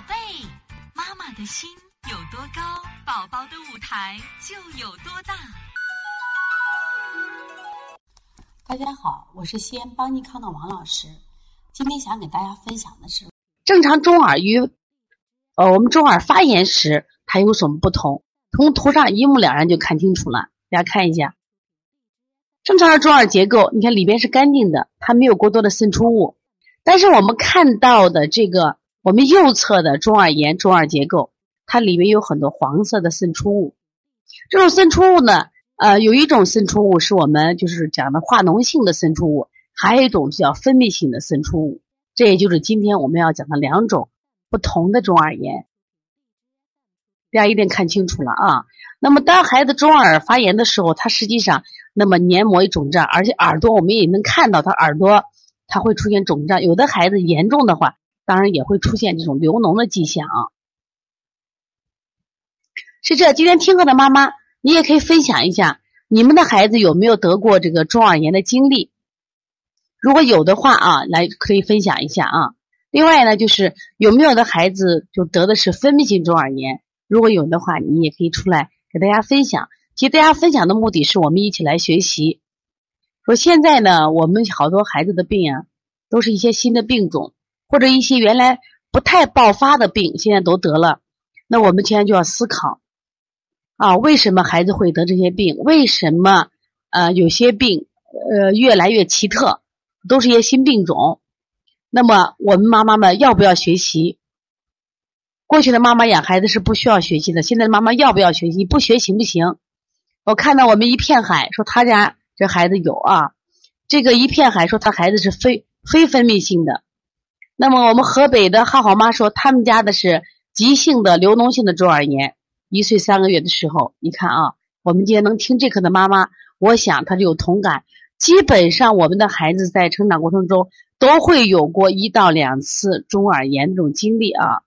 宝贝，妈妈的心有多高，宝宝的舞台就有多大。大家好，我是西安邦尼康的王老师。今天想给大家分享的是，正常中耳与呃我们中耳发炎时它有什么不同？从图上一目了然就看清楚了。大家看一下，正常的中耳结构，你看里边是干净的，它没有过多的渗出物。但是我们看到的这个，我们右侧的中耳炎中耳结构，它里面有很多黄色的渗出物。这种渗出物呢，呃，有一种渗出物是我们就是讲的化脓性的渗出物，还有一种叫分泌性的渗出物。这也就是今天我们要讲的两种不同的中耳炎。大家一定看清楚了啊！那么当孩子中耳发炎的时候，它实际上那么黏膜肿胀，而且耳朵我们也能看到，他耳朵。它会出现肿胀，有的孩子严重的话，当然也会出现这种流脓的迹象啊。是这，今天听课的妈妈，你也可以分享一下你们的孩子有没有得过这个中耳炎的经历。如果有的话啊，来可以分享一下啊。另外呢，就是有没有的孩子就得的是分泌性中耳炎，如果有的话，你也可以出来给大家分享。其实大家分享的目的是我们一起来学习。说现在呢，我们好多孩子的病啊，都是一些新的病种，或者一些原来不太爆发的病，现在都得了。那我们现在就要思考啊，为什么孩子会得这些病？为什么呃有些病呃越来越奇特，都是一些新病种？那么我们妈妈们要不要学习？过去的妈妈养孩子是不需要学习的，现在妈妈要不要学习？不学行不行？我看到我们一片海，说他家。这孩子有啊，这个一片海说他孩子是非非分泌性的。那么我们河北的浩浩妈说他们家的是急性的流脓性的中耳炎，一岁三个月的时候，你看啊，我们今天能听这课的妈妈，我想她就有同感。基本上我们的孩子在成长过程中都会有过一到两次中耳炎这种经历啊。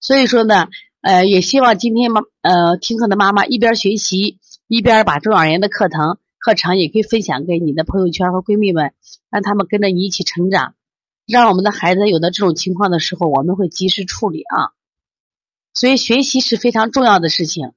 所以说呢，呃，也希望今天妈呃听课的妈妈一边学习。一边把中耳炎的课程课程也可以分享给你的朋友圈和闺蜜们，让他们跟着你一起成长，让我们的孩子有的这种情况的时候，我们会及时处理啊。所以学习是非常重要的事情。